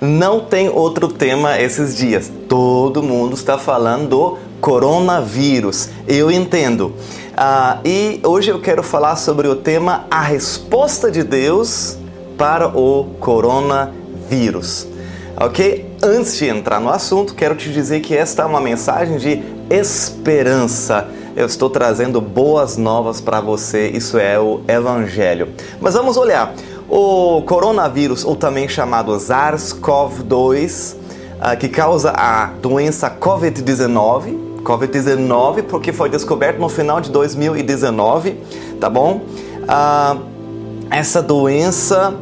não tem outro tema esses dias. Todo mundo está falando do coronavírus. Eu entendo. Ah, e hoje eu quero falar sobre o tema A Resposta de Deus para o Coronavírus. Ok? Antes de entrar no assunto, quero te dizer que esta é uma mensagem de esperança. Eu estou trazendo boas novas para você, isso é o Evangelho. Mas vamos olhar. O coronavírus, ou também chamado SARS-CoV-2, ah, que causa a doença COVID-19, COVID-19 porque foi descoberto no final de 2019, tá bom? Ah, essa doença,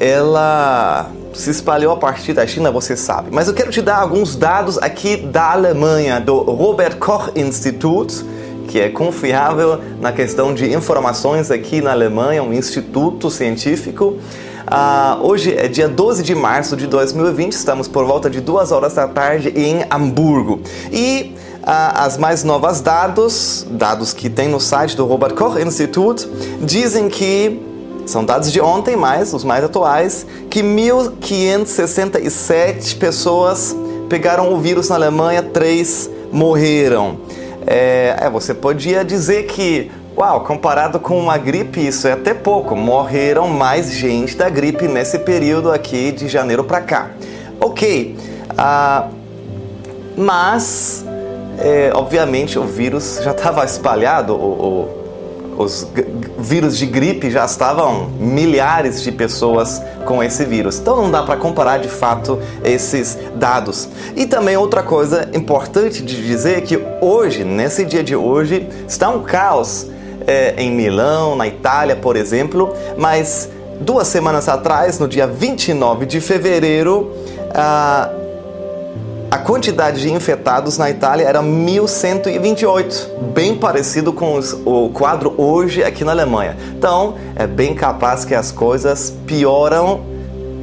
ela se espalhou a partir da China, você sabe. Mas eu quero te dar alguns dados aqui da Alemanha, do Robert Koch Institute, que é confiável na questão de informações aqui na Alemanha, um instituto científico. Uh, hoje é dia 12 de março de 2020, estamos por volta de duas horas da tarde em Hamburgo. E uh, as mais novas dados, dados que tem no site do Robert Koch Institute, dizem que são dados de ontem, mas os mais atuais, que 1.567 pessoas pegaram o vírus na Alemanha, três morreram. É, é, você podia dizer que, uau, comparado com uma gripe, isso é até pouco. Morreram mais gente da gripe nesse período aqui de janeiro para cá. Ok, ah, mas, é, obviamente, o vírus já estava espalhado, o, o os vírus de gripe já estavam milhares de pessoas com esse vírus. Então não dá para comparar de fato esses dados. E também outra coisa importante de dizer é que hoje, nesse dia de hoje, está um caos é, em Milão, na Itália, por exemplo, mas duas semanas atrás, no dia 29 de fevereiro, ah, a quantidade de infectados na Itália era 1.128, bem parecido com os, o quadro hoje aqui na Alemanha. Então, é bem capaz que as coisas pioram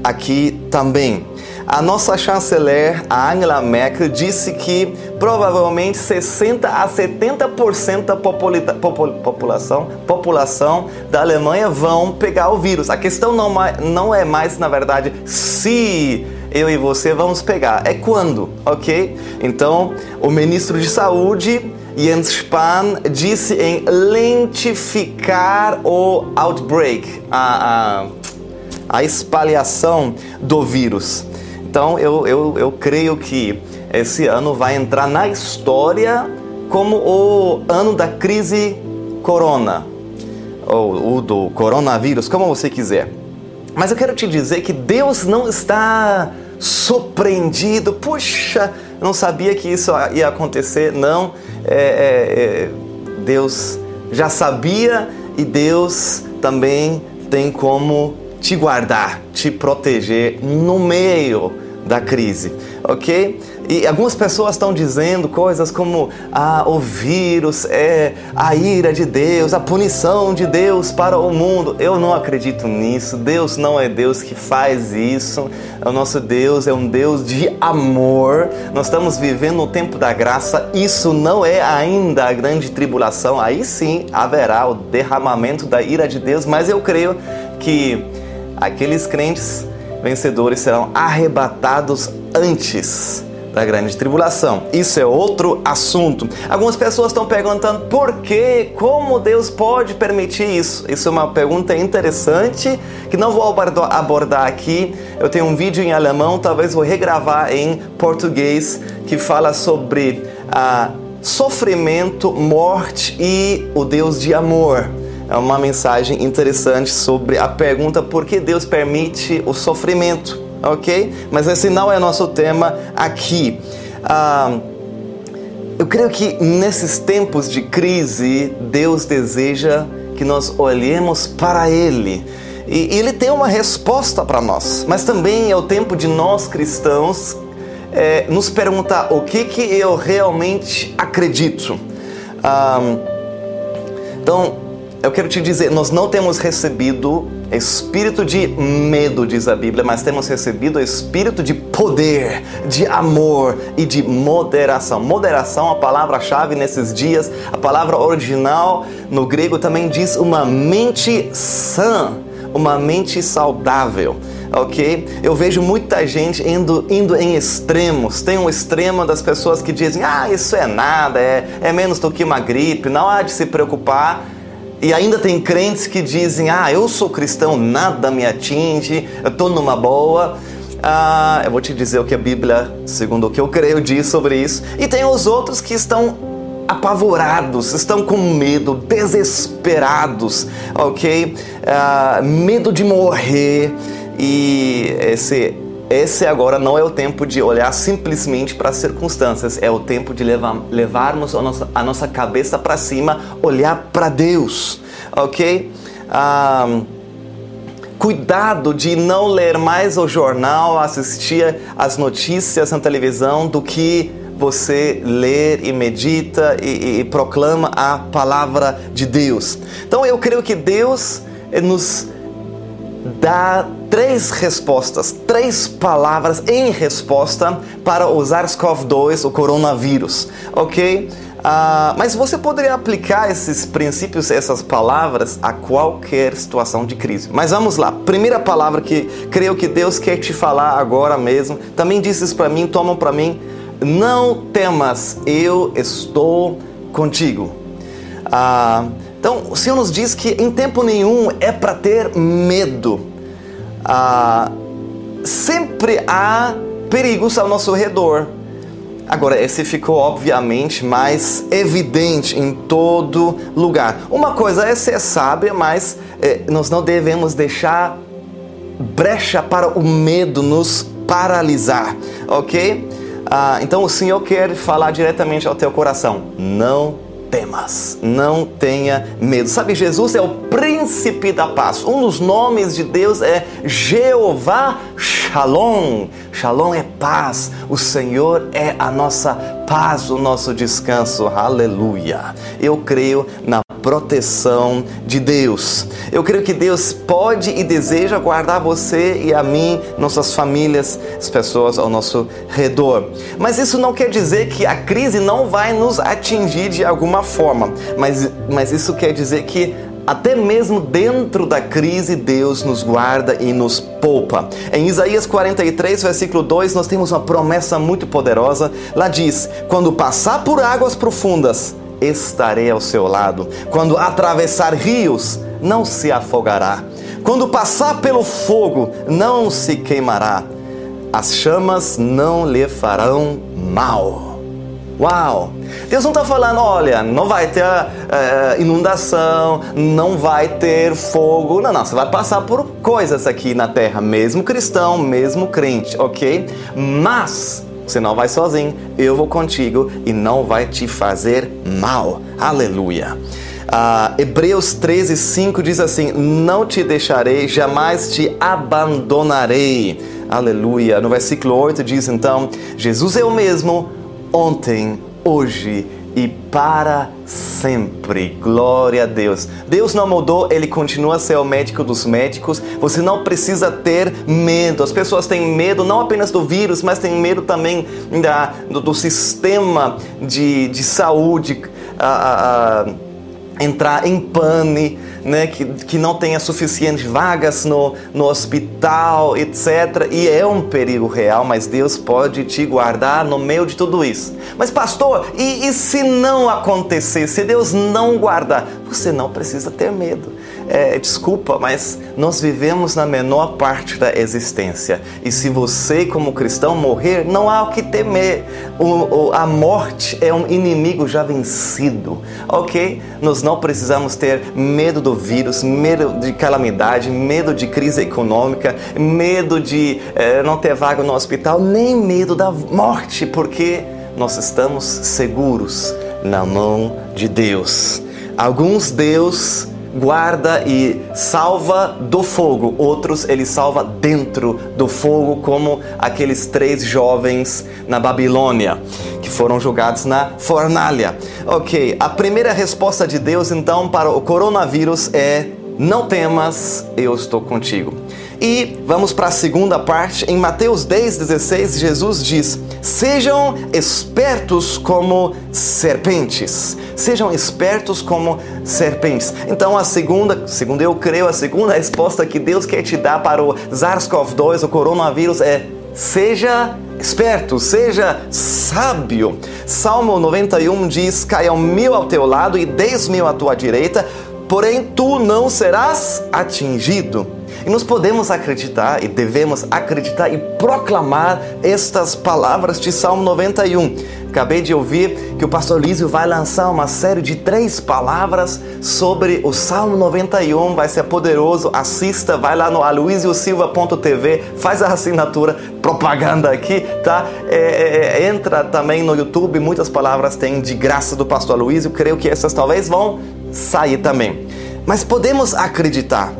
aqui também. A nossa chanceler, a Angela Merkel, disse que provavelmente 60 a 70% da população, população da Alemanha vão pegar o vírus. A questão não, não é mais, na verdade, se eu e você vamos pegar. É quando, ok? Então, o ministro de Saúde, Jens Spahn, disse em lentificar o outbreak, a, a, a espalhação do vírus. Então, eu, eu, eu creio que esse ano vai entrar na história como o ano da crise corona, ou o do coronavírus, como você quiser. Mas eu quero te dizer que Deus não está surpreendido. Puxa, não sabia que isso ia acontecer. Não, é, é, é, Deus já sabia e Deus também tem como te guardar, te proteger no meio da crise, ok? E algumas pessoas estão dizendo coisas como ah, o vírus é a ira de Deus, a punição de Deus para o mundo. Eu não acredito nisso. Deus não é Deus que faz isso. O nosso Deus é um Deus de amor. Nós estamos vivendo no tempo da graça. Isso não é ainda a grande tribulação. Aí sim haverá o derramamento da ira de Deus, mas eu creio que aqueles crentes vencedores serão arrebatados antes da grande tribulação. Isso é outro assunto. Algumas pessoas estão perguntando por que, como Deus pode permitir isso? Isso é uma pergunta interessante que não vou abordar aqui. Eu tenho um vídeo em alemão, talvez vou regravar em português que fala sobre a sofrimento, morte e o Deus de amor. É uma mensagem interessante sobre a pergunta por que Deus permite o sofrimento ok? Mas esse não é nosso tema aqui. Ah, eu creio que nesses tempos de crise, Deus deseja que nós olhemos para Ele. E Ele tem uma resposta para nós, mas também é o tempo de nós cristãos é, nos perguntar o que, que eu realmente acredito. Ah, então, eu quero te dizer, nós não temos recebido espírito de medo, diz a Bíblia, mas temos recebido espírito de poder, de amor e de moderação. Moderação, a palavra-chave nesses dias, a palavra original no grego também diz uma mente sã, uma mente saudável. ok? Eu vejo muita gente indo, indo em extremos. Tem um extremo das pessoas que dizem: ah, isso é nada, é, é menos do que uma gripe, não há de se preocupar. E ainda tem crentes que dizem: ah, eu sou cristão, nada me atinge, eu estou numa boa. Ah, eu vou te dizer o que a Bíblia, segundo o que eu creio, diz sobre isso. E tem os outros que estão apavorados, estão com medo, desesperados, ok? Ah, medo de morrer. E esse, esse agora não é o tempo de olhar simplesmente para as circunstâncias, é o tempo de levar, levarmos a nossa, a nossa cabeça para cima, olhar para Deus, ok? Ah, cuidado de não ler mais o jornal, assistir as notícias na televisão do que você ler e medita e, e, e, proclama a palavra de Deus. Então eu creio que Deus nos dá três respostas, três palavras em resposta para o SARS-CoV-2, o coronavírus, ok? Uh, mas você poderia aplicar esses princípios, essas palavras a qualquer situação de crise. Mas vamos lá. Primeira palavra que creio que Deus quer te falar agora mesmo. Também disse isso para mim, tomam para mim. Não temas, eu estou contigo. Uh, então, o Senhor nos diz que em tempo nenhum é para ter medo. Uh, sempre há perigos ao nosso redor Agora, esse ficou obviamente mais evidente em todo lugar. Uma coisa é ser sábia, mas é, nós não devemos deixar brecha para o medo nos paralisar, ok? Ah, então o Senhor quer falar diretamente ao teu coração. Não temas, não tenha medo. Sabe, Jesus é o príncipe da paz. Um dos nomes de Deus é Jeová Shalom. Shalom é paz. O Senhor é a nossa paz, o nosso descanso. Aleluia. Eu creio na proteção de Deus. Eu creio que Deus pode e deseja guardar você e a mim, nossas famílias, as pessoas ao nosso redor. Mas isso não quer dizer que a crise não vai nos atingir de alguma forma. Mas, mas isso quer dizer que até mesmo dentro da crise, Deus nos guarda e nos poupa. Em Isaías 43, versículo 2, nós temos uma promessa muito poderosa. Lá diz: Quando passar por águas profundas, estarei ao seu lado. Quando atravessar rios, não se afogará. Quando passar pelo fogo, não se queimará. As chamas não lhe farão mal. Uau! Deus não está falando, olha, não vai ter uh, inundação, não vai ter fogo. Não, não, você vai passar por coisas aqui na terra, mesmo cristão, mesmo crente, ok? Mas você não vai sozinho, eu vou contigo e não vai te fazer mal. Aleluia. Uh, Hebreus 13, 5 diz assim: Não te deixarei, jamais te abandonarei. Aleluia. No versículo 8 diz então: Jesus é o mesmo ontem, hoje e para sempre. Glória a Deus. Deus não mudou, ele continua a ser o médico dos médicos. Você não precisa ter medo. As pessoas têm medo não apenas do vírus, mas têm medo também da, do, do sistema de, de saúde. A, a, entrar em pane, né, que, que não tenha suficientes vagas no, no hospital, etc. E é um perigo real, mas Deus pode te guardar no meio de tudo isso. Mas, pastor, e, e se não acontecer, se Deus não guardar? Você não precisa ter medo é, desculpa, mas nós vivemos na menor parte da existência. E se você, como cristão, morrer, não há o que temer. O, o, a morte é um inimigo já vencido, ok? Nós não precisamos ter medo do vírus, medo de calamidade, medo de crise econômica, medo de é, não ter vaga no hospital, nem medo da morte, porque nós estamos seguros na mão de Deus. Alguns Deus guarda e salva do fogo, outros ele salva dentro do fogo, como aqueles três jovens na Babilônia que foram jogados na fornalha. Ok, a primeira resposta de Deus então para o coronavírus é: não temas, eu estou contigo. E vamos para a segunda parte. Em Mateus 10, 16, Jesus diz: Sejam espertos como serpentes. Sejam espertos como serpentes. Então, a segunda, segundo eu creio, a segunda resposta que Deus quer te dar para o SARS-CoV-2, o coronavírus, é: seja esperto, seja sábio. Salmo 91 diz: Caiam mil ao teu lado e dez mil à tua direita, porém tu não serás atingido. E nós podemos acreditar e devemos acreditar e proclamar estas palavras de Salmo 91. Acabei de ouvir que o pastor Lísio vai lançar uma série de três palavras sobre o Salmo 91, vai ser poderoso. Assista, vai lá no aluisiosilva.tv, faz a assinatura, propaganda aqui, tá? É, é, é, entra também no YouTube, muitas palavras tem de graça do pastor Luísio, creio que essas talvez vão sair também. Mas podemos acreditar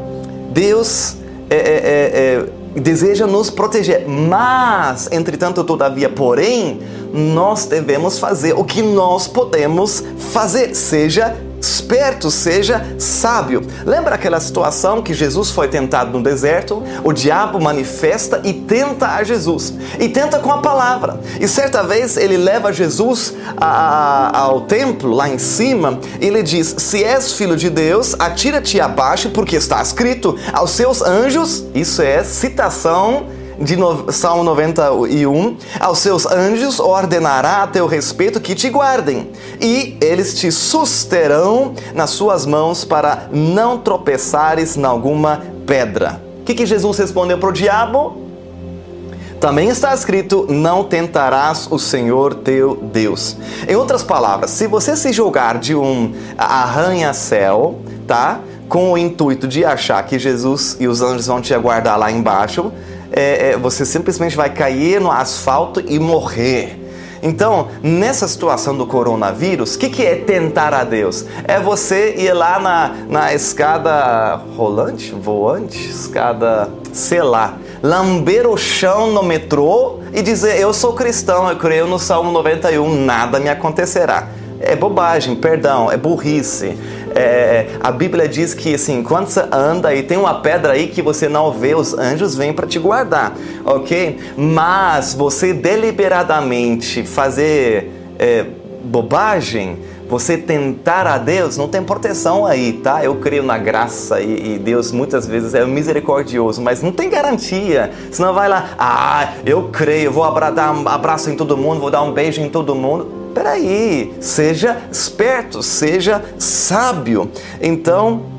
Deus é, é, é, é, deseja nos proteger, mas, entretanto, todavia, porém, nós devemos fazer o que nós podemos fazer, seja esperto, seja sábio. Lembra aquela situação que Jesus foi tentado no deserto? O diabo manifesta e tenta a Jesus. E tenta com a palavra. E certa vez ele leva Jesus a, a, ao templo, lá em cima, e ele diz: Se és filho de Deus, atira-te abaixo, porque está escrito aos seus anjos. Isso é citação de no, Salmo 91, aos seus anjos ordenará a teu respeito que te guardem, e eles te susterão nas suas mãos para não tropeçares em alguma pedra. O que, que Jesus respondeu para o diabo? Também está escrito: Não tentarás o Senhor teu Deus. Em outras palavras, se você se julgar de um arranha-céu, tá? Com o intuito de achar que Jesus e os anjos vão te aguardar lá embaixo, é, é, você simplesmente vai cair no asfalto e morrer. Então, nessa situação do coronavírus, o que, que é tentar a Deus? É você ir lá na, na escada rolante, voante, escada, sei lá, lamber o chão no metrô e dizer: Eu sou cristão, eu creio no Salmo 91, nada me acontecerá. É bobagem, perdão, é burrice. É, a Bíblia diz que assim, quando você anda e tem uma pedra aí que você não vê, os anjos vêm para te guardar, ok? Mas você deliberadamente fazer é, bobagem, você tentar a Deus, não tem proteção aí, tá? Eu creio na graça e, e, Deus muitas vezes é misericordioso, mas não tem garantia. Senão vai lá, ah, eu creio, vou um abraço em todo mundo, vou dar um beijo em todo mundo. Peraí, seja esperto, seja sábio. Então,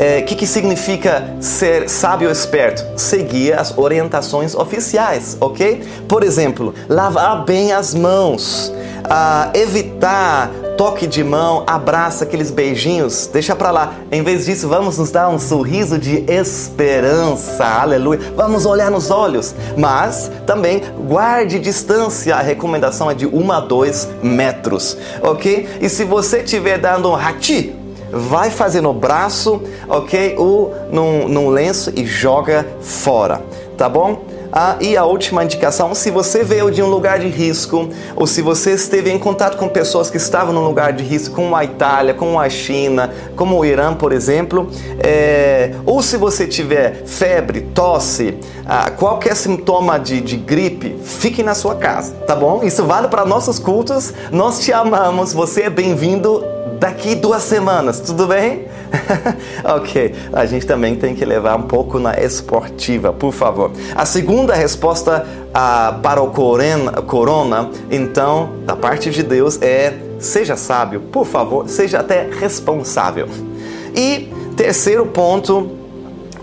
o é, que, que significa ser sábio ou esperto? Seguir as orientações oficiais, ok? Por exemplo, lavar bem as mãos, uh, evitar toque de mão, abraça, aqueles beijinhos, deixa pra lá. Em vez disso, vamos nos dar um sorriso de esperança, aleluia. Vamos olhar nos olhos, mas também guarde distância. A recomendação é de 1 a 2 metros, ok? E se você estiver dando um hati, vai fazer no braço, ok? Ou num, num lenço e joga fora, tá bom? Ah, e a última indicação, se você veio de um lugar de risco, ou se você esteve em contato com pessoas que estavam num lugar de risco, como a Itália, como a China, como o Irã, por exemplo, é, ou se você tiver febre, tosse, ah, qualquer sintoma de, de gripe, fique na sua casa, tá bom? Isso vale para nossos cultos, nós te amamos, você é bem-vindo daqui duas semanas, tudo bem? ok, a gente também tem que levar um pouco na esportiva, por favor. A segunda resposta para o corona, então, da parte de Deus, é seja sábio, por favor, seja até responsável. E terceiro ponto,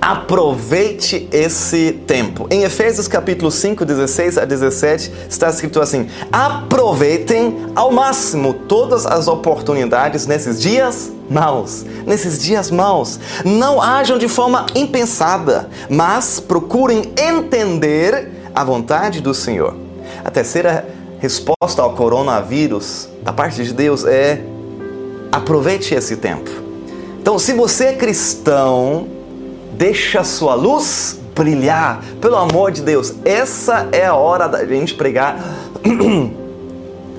aproveite esse tempo. Em Efésios capítulo 5, 16 a 17, está escrito assim: aproveitem ao máximo todas as oportunidades nesses dias maus, nesses dias maus. Não ajam de forma impensada, mas procurem entender a vontade do Senhor. A terceira resposta ao coronavírus da parte de Deus é aproveite esse tempo. Então, se você é cristão, deixa sua luz brilhar. Pelo amor de Deus, essa é a hora da gente pregar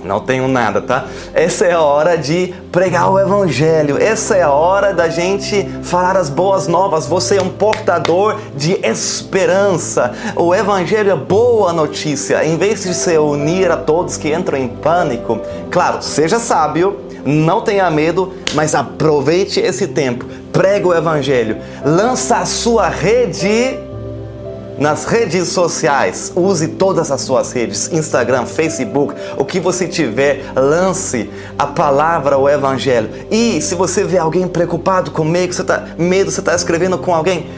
Não tenho nada, tá? Essa é a hora de pregar o Evangelho. Essa é a hora da gente falar as boas novas. Você é um portador de esperança. O Evangelho é boa notícia. Em vez de se unir a todos que entram em pânico, claro, seja sábio, não tenha medo, mas aproveite esse tempo. Prega o Evangelho. Lança a sua rede nas redes sociais. Use todas as suas redes, Instagram, Facebook, o que você tiver, lance a palavra, o evangelho. E se você vê alguém preocupado com medo, você tá medo, você está escrevendo com alguém,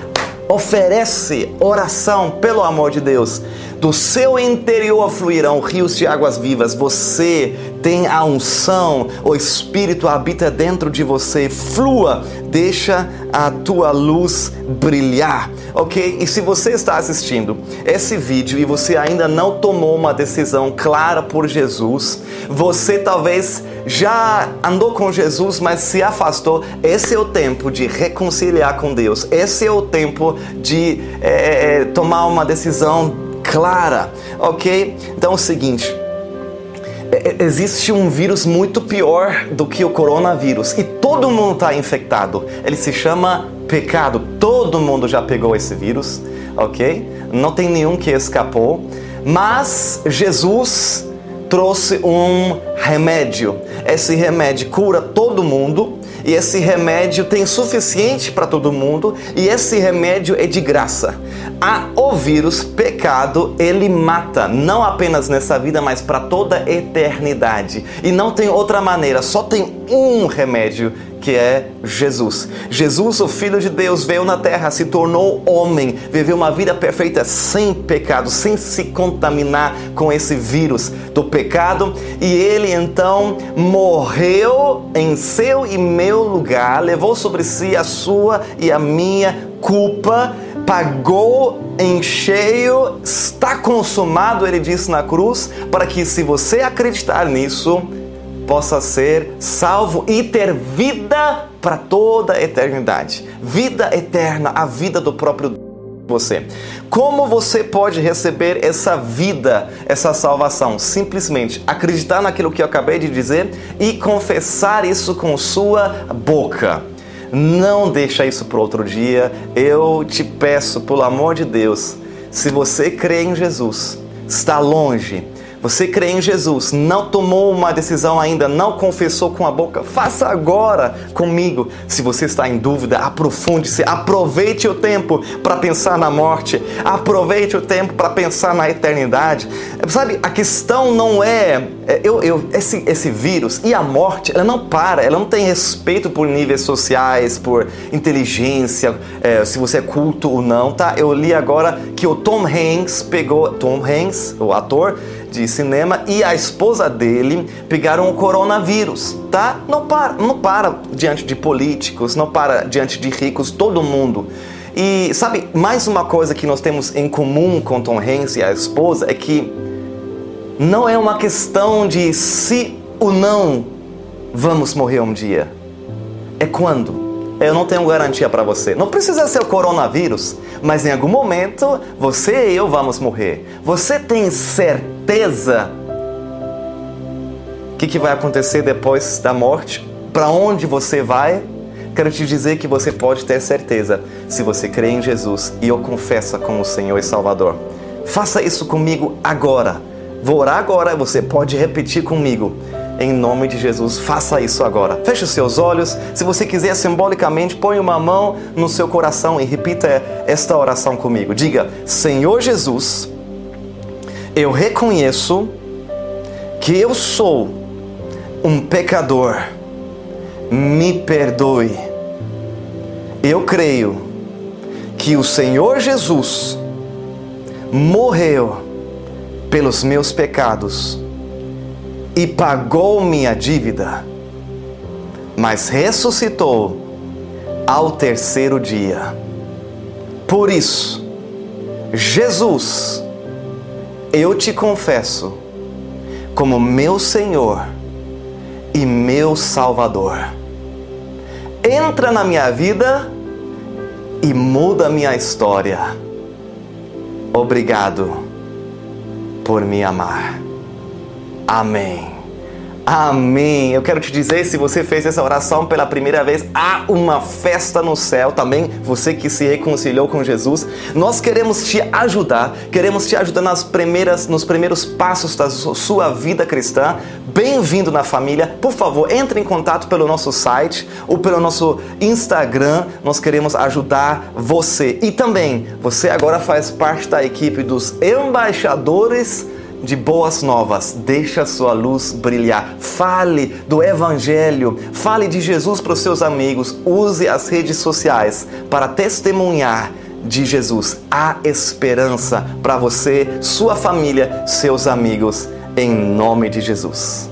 oferece oração, pelo amor de Deus. Do seu interior fluirão rios de águas vivas. Você tem a unção, o Espírito habita dentro de você. Flua, deixa a tua luz brilhar, ok? E se você está assistindo esse vídeo e você ainda não tomou uma decisão clara por Jesus, você talvez já andou com Jesus, mas se afastou. Esse é o tempo de reconciliar com Deus. Esse é o tempo de é, tomar uma decisão clara, ok? Então é o seguinte: é, é, existe um vírus muito pior do que o coronavírus e todo mundo está infectado. Ele se chama pecado. Todo mundo já pegou esse vírus, ok? Não tem nenhum que escapou. Mas Jesus trouxe um remédio. Esse remédio cura todo mundo e esse remédio tem suficiente para todo mundo e esse remédio é de graça. A, o vírus, pecado, ele mata, não apenas nessa vida, mas para toda a eternidade. E não tem outra maneira, só tem um remédio que é Jesus. Jesus, o Filho de Deus, veio na terra, se tornou homem, viveu uma vida perfeita sem pecado, sem se contaminar com esse vírus do pecado, e ele então morreu em seu e meu lugar, levou sobre si a sua e a minha culpa, pagou em cheio, está consumado, ele disse na cruz, para que se você acreditar nisso, possa ser salvo e ter vida para toda a eternidade. Vida eterna, a vida do próprio você. Como você pode receber essa vida, essa salvação? Simplesmente acreditar naquilo que eu acabei de dizer e confessar isso com sua boca. Não deixa isso para outro dia. Eu te peço, pelo amor de Deus, se você crê em Jesus, está longe, você crê em Jesus, não tomou uma decisão ainda, não confessou com a boca, faça agora comigo. Se você está em dúvida, aprofunde-se, aproveite o tempo para pensar na morte, aproveite o tempo para pensar na eternidade. Sabe, a questão não é, é eu, eu, esse, esse vírus e a morte, ela não para, ela não tem respeito por níveis sociais, por inteligência, é, se você é culto ou não, tá? Eu li agora que o Tom Hanks pegou, Tom Hanks, o ator, de cinema e a esposa dele pegaram o coronavírus, tá? Não para, não para diante de políticos, não para diante de ricos, todo mundo. E sabe, mais uma coisa que nós temos em comum com Tom Hanks e a esposa é que não é uma questão de se ou não vamos morrer um dia. É quando eu não tenho garantia para você. Não precisa ser o coronavírus, mas em algum momento você e eu vamos morrer. Você tem certeza o que, que vai acontecer depois da morte? Para onde você vai? Quero te dizer que você pode ter certeza se você crê em Jesus e o confessa como Senhor e Salvador. Faça isso comigo agora. Vou orar agora, você pode repetir comigo em nome de Jesus. Faça isso agora. Feche os seus olhos. Se você quiser simbolicamente, põe uma mão no seu coração e repita esta oração comigo. Diga: Senhor Jesus, eu reconheço que eu sou um pecador. Me perdoe. Eu creio que o Senhor Jesus morreu pelos meus pecados e pagou minha dívida, mas ressuscitou ao terceiro dia. Por isso, Jesus, eu te confesso como meu Senhor e meu Salvador. Entra na minha vida e muda minha história. Obrigado por me amar. Amém. Amém. Eu quero te dizer, se você fez essa oração pela primeira vez, há uma festa no céu também. Você que se reconciliou com Jesus, nós queremos te ajudar, queremos te ajudar nas primeiras, nos primeiros passos da sua vida cristã. Bem-vindo na família. Por favor, entre em contato pelo nosso site ou pelo nosso Instagram. Nós queremos ajudar você. E também, você agora faz parte da equipe dos embaixadores de boas novas. Deixa sua luz brilhar. Fale do Evangelho. Fale de Jesus para os seus amigos. Use as redes sociais para testemunhar de Jesus. Há esperança para você, sua família, seus amigos. Em nome de Jesus.